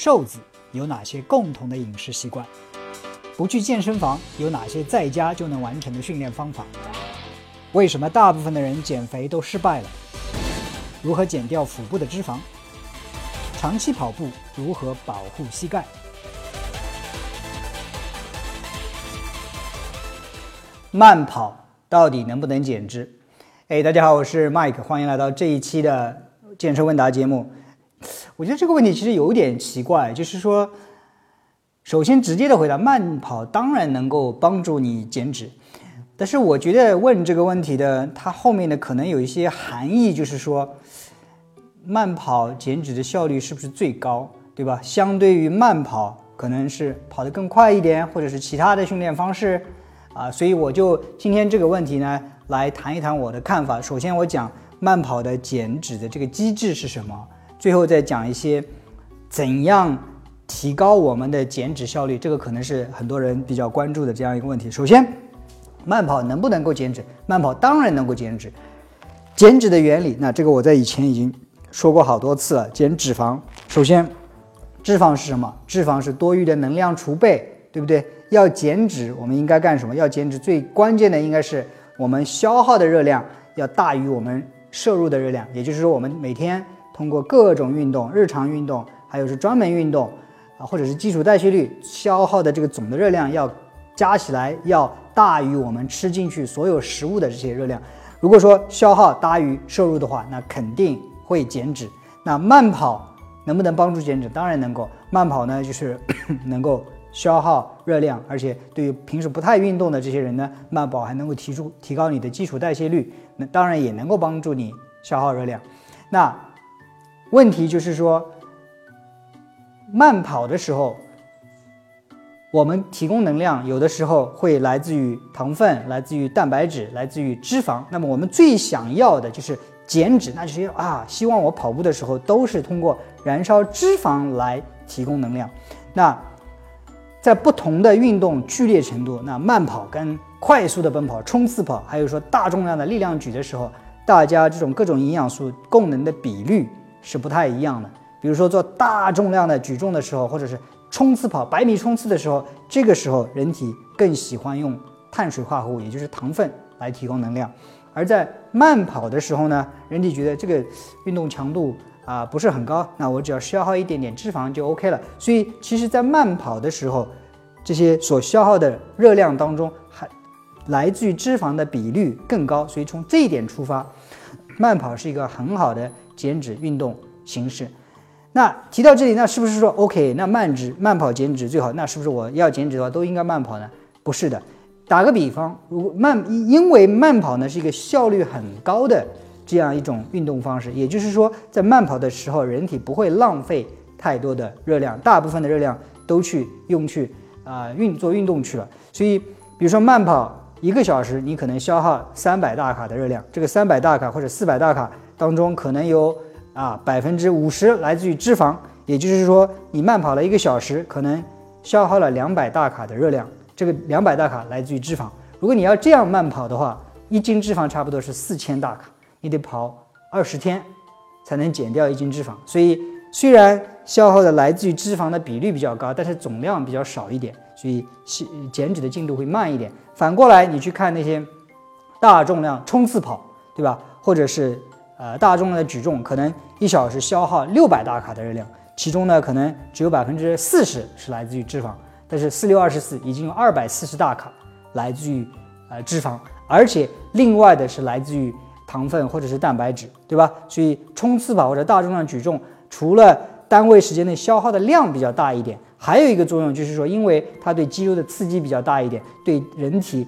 瘦子有哪些共同的饮食习惯？不去健身房有哪些在家就能完成的训练方法？为什么大部分的人减肥都失败了？如何减掉腹部的脂肪？长期跑步如何保护膝盖？慢跑到底能不能减脂？哎，大家好，我是 Mike，欢迎来到这一期的健身问答节目。我觉得这个问题其实有点奇怪，就是说，首先直接的回答，慢跑当然能够帮助你减脂，但是我觉得问这个问题的它后面的可能有一些含义，就是说，慢跑减脂的效率是不是最高，对吧？相对于慢跑，可能是跑得更快一点，或者是其他的训练方式。啊，所以我就今天这个问题呢，来谈一谈我的看法。首先，我讲慢跑的减脂的这个机制是什么，最后再讲一些怎样提高我们的减脂效率。这个可能是很多人比较关注的这样一个问题。首先，慢跑能不能够减脂？慢跑当然能够减脂。减脂的原理，那这个我在以前已经说过好多次了。减脂肪，首先，脂肪是什么？脂肪是多余的能量储备，对不对？要减脂，我们应该干什么？要减脂最关键的应该是我们消耗的热量要大于我们摄入的热量，也就是说，我们每天通过各种运动、日常运动，还有是专门运动啊，或者是基础代谢率消耗的这个总的热量要加起来要大于我们吃进去所有食物的这些热量。如果说消耗大于摄入的话，那肯定会减脂。那慢跑能不能帮助减脂？当然能够。慢跑呢，就是 能够。消耗热量，而且对于平时不太运动的这些人呢，慢跑还能够提出提高你的基础代谢率，那当然也能够帮助你消耗热量。那问题就是说，慢跑的时候，我们提供能量有的时候会来自于糖分，来自于蛋白质，来自于脂肪。那么我们最想要的就是减脂，那就是啊，希望我跑步的时候都是通过燃烧脂肪来提供能量。那在不同的运动剧烈程度，那慢跑跟快速的奔跑、冲刺跑，还有说大重量的力量举的时候，大家这种各种营养素供能的比率是不太一样的。比如说做大重量的举重的时候，或者是冲刺跑百米冲刺的时候，这个时候人体更喜欢用碳水化合物，也就是糖分来提供能量；而在慢跑的时候呢，人体觉得这个运动强度。啊，不是很高，那我只要消耗一点点脂肪就 OK 了。所以，其实，在慢跑的时候，这些所消耗的热量当中，还来自于脂肪的比率更高。所以，从这一点出发，慢跑是一个很好的减脂运动形式。那提到这里，那是不是说 OK？那慢脂慢跑减脂最好？那是不是我要减脂的话都应该慢跑呢？不是的。打个比方，如果慢，因为慢跑呢是一个效率很高的。这样一种运动方式，也就是说，在慢跑的时候，人体不会浪费太多的热量，大部分的热量都去用去啊运做运动去了。所以，比如说慢跑一个小时，你可能消耗三百大卡的热量，这个三百大卡或者四百大卡当中，可能有啊百分之五十来自于脂肪，也就是说，你慢跑了一个小时，可能消耗了两百大卡的热量，这个两百大卡来自于脂肪。如果你要这样慢跑的话，一斤脂肪差不多是四千大卡。你得跑二十天才能减掉一斤脂肪，所以虽然消耗的来自于脂肪的比率比较高，但是总量比较少一点，所以减脂的进度会慢一点。反过来，你去看那些大重量冲刺跑，对吧？或者是呃大重量的举重，可能一小时消耗六百大卡的热量，其中呢可能只有百分之四十是来自于脂肪，但是四六二十四已经有二百四十大卡来自于呃脂肪，而且另外的是来自于。糖分或者是蛋白质，对吧？所以冲刺跑或者大重量举重，除了单位时间内消耗的量比较大一点，还有一个作用就是说，因为它对肌肉的刺激比较大一点，对人体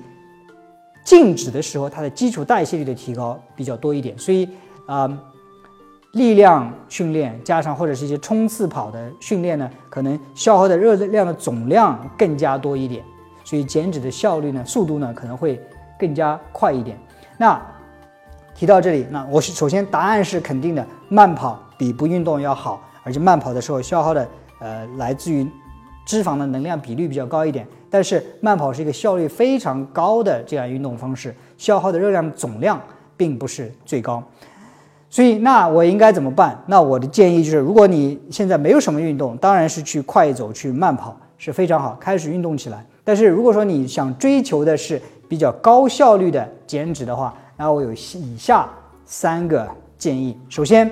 静止的时候，它的基础代谢率的提高比较多一点。所以啊，力量训练加上或者是一些冲刺跑的训练呢，可能消耗的热量的总量更加多一点，所以减脂的效率呢，速度呢可能会更加快一点。那提到这里，那我首先答案是肯定的，慢跑比不运动要好，而且慢跑的时候消耗的呃来自于脂肪的能量比率比较高一点。但是慢跑是一个效率非常高的这样运动方式，消耗的热量总量并不是最高。所以那我应该怎么办？那我的建议就是，如果你现在没有什么运动，当然是去快走、去慢跑是非常好，开始运动起来。但是如果说你想追求的是比较高效率的减脂的话，那我有以下三个建议。首先，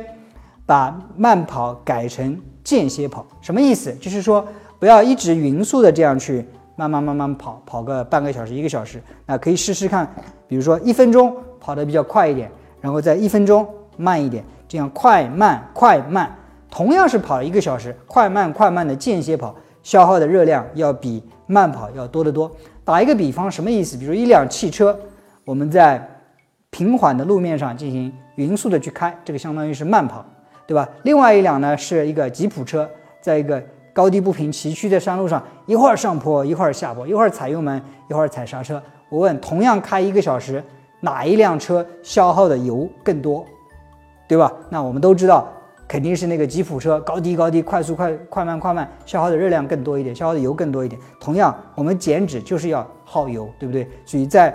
把慢跑改成间歇跑，什么意思？就是说不要一直匀速的这样去慢慢慢慢跑，跑个半个小时、一个小时。那可以试试看，比如说一分钟跑得比较快一点，然后在一分钟。慢一点，这样快慢快慢，同样是跑一个小时，快慢快慢的间歇跑，消耗的热量要比慢跑要多得多。打一个比方，什么意思？比如一辆汽车，我们在平缓的路面上进行匀速的去开，这个相当于是慢跑，对吧？另外一辆呢是一个吉普车，在一个高低不平崎岖的山路上，一会儿上坡，一会儿下坡，一会儿踩油门，一会儿踩刹车。我问，同样开一个小时，哪一辆车消耗的油更多？对吧？那我们都知道，肯定是那个吉普车高低高低，快速快快慢快慢，消耗的热量更多一点，消耗的油更多一点。同样，我们减脂就是要耗油，对不对？所以在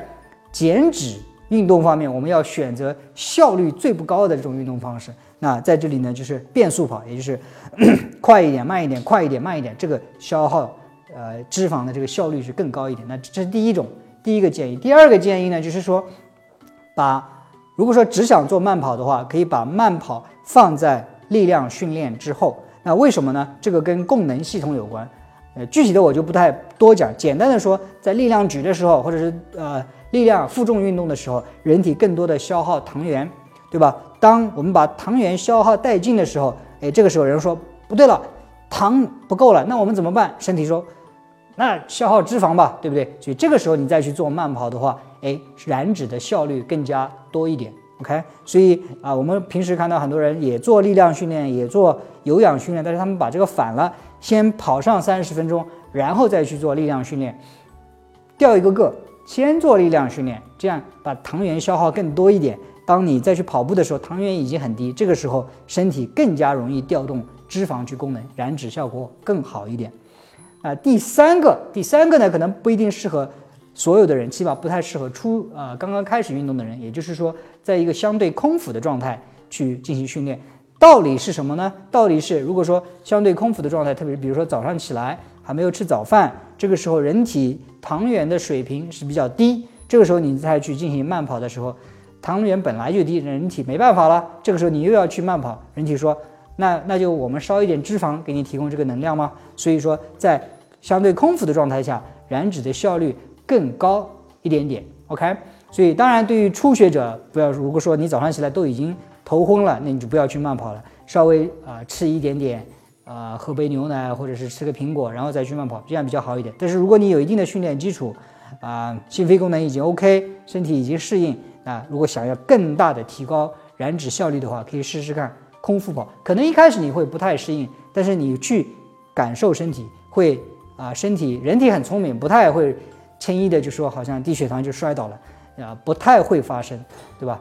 减脂运动方面，我们要选择效率最不高的这种运动方式。那在这里呢，就是变速跑，也就是 快一点、慢一点、快一点、慢一点，这个消耗呃脂肪的这个效率是更高一点。那这是第一种第一个建议。第二个建议呢，就是说把。如果说只想做慢跑的话，可以把慢跑放在力量训练之后。那为什么呢？这个跟供能系统有关。呃，具体的我就不太多讲。简单的说，在力量举的时候，或者是呃力量负重运动的时候，人体更多的消耗糖原，对吧？当我们把糖原消耗殆尽的时候，哎，这个时候人说不对了，糖不够了，那我们怎么办？身体说，那消耗脂肪吧，对不对？所以这个时候你再去做慢跑的话，哎，燃脂的效率更加。多一点，OK，所以啊，我们平时看到很多人也做力量训练，也做有氧训练，但是他们把这个反了，先跑上三十分钟，然后再去做力量训练，掉一个个，先做力量训练，这样把糖原消耗更多一点。当你再去跑步的时候，糖原已经很低，这个时候身体更加容易调动脂肪去功能，燃脂效果更好一点。啊，第三个，第三个呢，可能不一定适合。所有的人起码不太适合初呃刚刚开始运动的人，也就是说，在一个相对空腹的状态去进行训练。道理是什么呢？道理是，如果说相对空腹的状态，特别是比如说早上起来还没有吃早饭，这个时候人体糖原的水平是比较低，这个时候你再去进行慢跑的时候，糖原本来就低，人体没办法了。这个时候你又要去慢跑，人体说，那那就我们烧一点脂肪给你提供这个能量吗？所以说，在相对空腹的状态下，燃脂的效率。更高一点点，OK。所以当然，对于初学者，不要如果说你早上起来都已经头昏了，那你就不要去慢跑了，稍微啊吃一点点，啊喝杯牛奶或者是吃个苹果，然后再去慢跑，这样比较好一点。但是如果你有一定的训练基础，啊心肺功能已经 OK，身体已经适应，啊如果想要更大的提高燃脂效率的话，可以试试看空腹跑。可能一开始你会不太适应，但是你去感受身体会啊身体人体很聪明，不太会。轻易的就说好像低血糖就摔倒了，啊，不太会发生，对吧？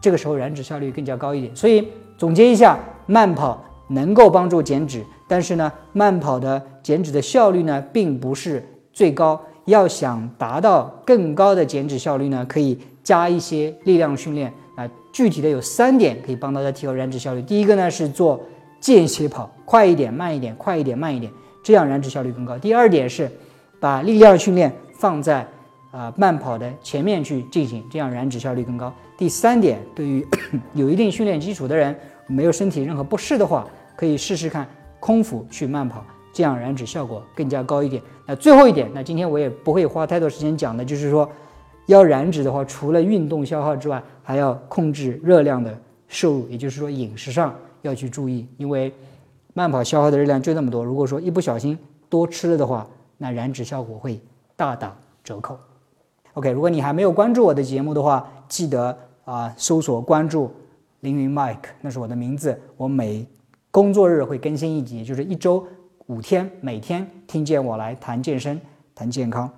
这个时候燃脂效率更加高一点。所以总结一下，慢跑能够帮助减脂，但是呢，慢跑的减脂的效率呢并不是最高。要想达到更高的减脂效率呢，可以加一些力量训练啊。具体的有三点可以帮大家提高燃脂效率。第一个呢是做间歇跑，快一点，慢一点，快一点，慢一点，这样燃脂效率更高。第二点是把力量训练。放在啊慢跑的前面去进行，这样燃脂效率更高。第三点，对于 有一定训练基础的人，没有身体任何不适的话，可以试试看空腹去慢跑，这样燃脂效果更加高一点。那最后一点，那今天我也不会花太多时间讲的，就是说要燃脂的话，除了运动消耗之外，还要控制热量的摄入，也就是说饮食上要去注意，因为慢跑消耗的热量就那么多，如果说一不小心多吃了的话，那燃脂效果会。大打折扣。OK，如果你还没有关注我的节目的话，记得啊搜索关注凌云 Mike，那是我的名字。我每工作日会更新一集，就是一周五天，每天听见我来谈健身、谈健康。